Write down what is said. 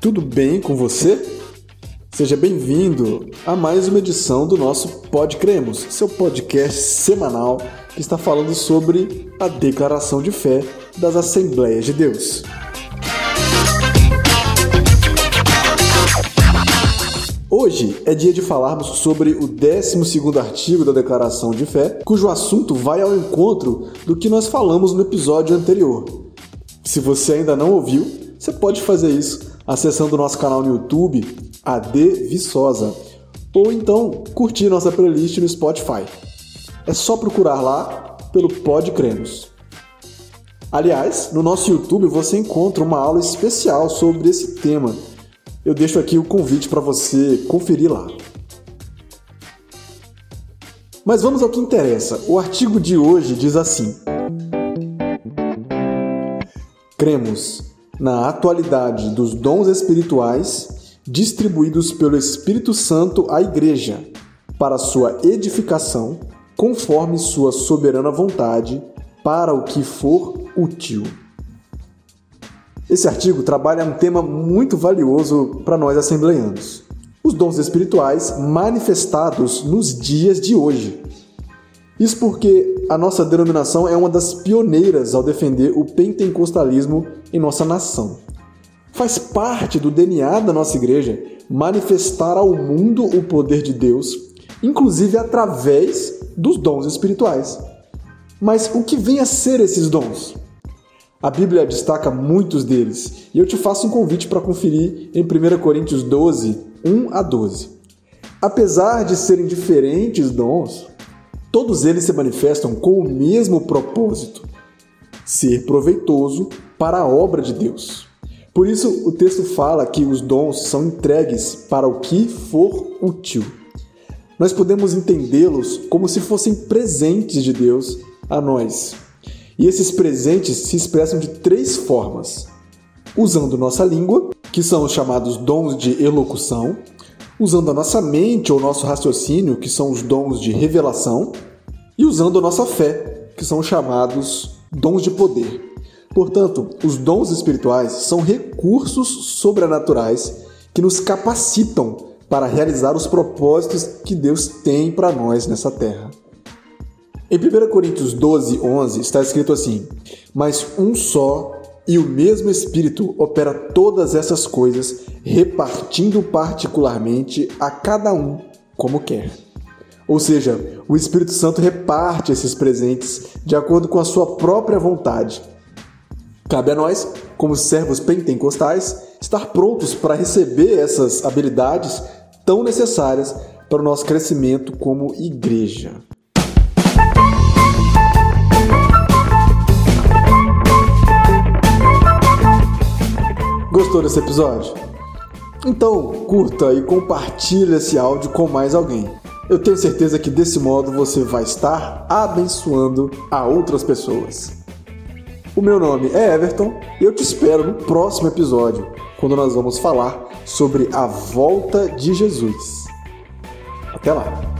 tudo bem com você? Seja bem-vindo a mais uma edição do nosso Pod Cremos, seu podcast semanal que está falando sobre a declaração de fé das Assembleias de Deus. Hoje é dia de falarmos sobre o 12 artigo da Declaração de Fé, cujo assunto vai ao encontro do que nós falamos no episódio anterior. Se você ainda não ouviu, você pode fazer isso acessando o nosso canal no YouTube, AD Viçosa, ou então curtir nossa playlist no Spotify. É só procurar lá pelo Pod Cremos. Aliás, no nosso YouTube você encontra uma aula especial sobre esse tema. Eu deixo aqui o convite para você conferir lá. Mas vamos ao que interessa. O artigo de hoje diz assim: Cremos na atualidade dos dons espirituais distribuídos pelo Espírito Santo à Igreja para sua edificação, conforme sua soberana vontade, para o que for útil. Esse artigo trabalha um tema muito valioso para nós assembleanos: os dons espirituais manifestados nos dias de hoje. Isso porque a nossa denominação é uma das pioneiras ao defender o pentecostalismo em nossa nação. Faz parte do DNA da nossa igreja manifestar ao mundo o poder de Deus, inclusive através dos dons espirituais. Mas o que vem a ser esses dons? A Bíblia destaca muitos deles e eu te faço um convite para conferir em 1 Coríntios 12, 1 a 12. Apesar de serem diferentes dons, Todos eles se manifestam com o mesmo propósito: ser proveitoso para a obra de Deus. Por isso, o texto fala que os dons são entregues para o que for útil. Nós podemos entendê-los como se fossem presentes de Deus a nós. E esses presentes se expressam de três formas: usando nossa língua, que são os chamados dons de elocução, usando a nossa mente ou nosso raciocínio, que são os dons de revelação, e usando a nossa fé, que são chamados dons de poder. Portanto, os dons espirituais são recursos sobrenaturais que nos capacitam para realizar os propósitos que Deus tem para nós nessa terra. Em 1 Coríntios 12, 11 está escrito assim: Mas um só e o mesmo Espírito opera todas essas coisas, repartindo particularmente a cada um como quer. Ou seja, o Espírito Santo reparte esses presentes de acordo com a sua própria vontade. Cabe a nós, como servos pentecostais, estar prontos para receber essas habilidades tão necessárias para o nosso crescimento como igreja. Gostou desse episódio? Então curta e compartilhe esse áudio com mais alguém. Eu tenho certeza que desse modo você vai estar abençoando a outras pessoas. O meu nome é Everton e eu te espero no próximo episódio, quando nós vamos falar sobre a volta de Jesus. Até lá!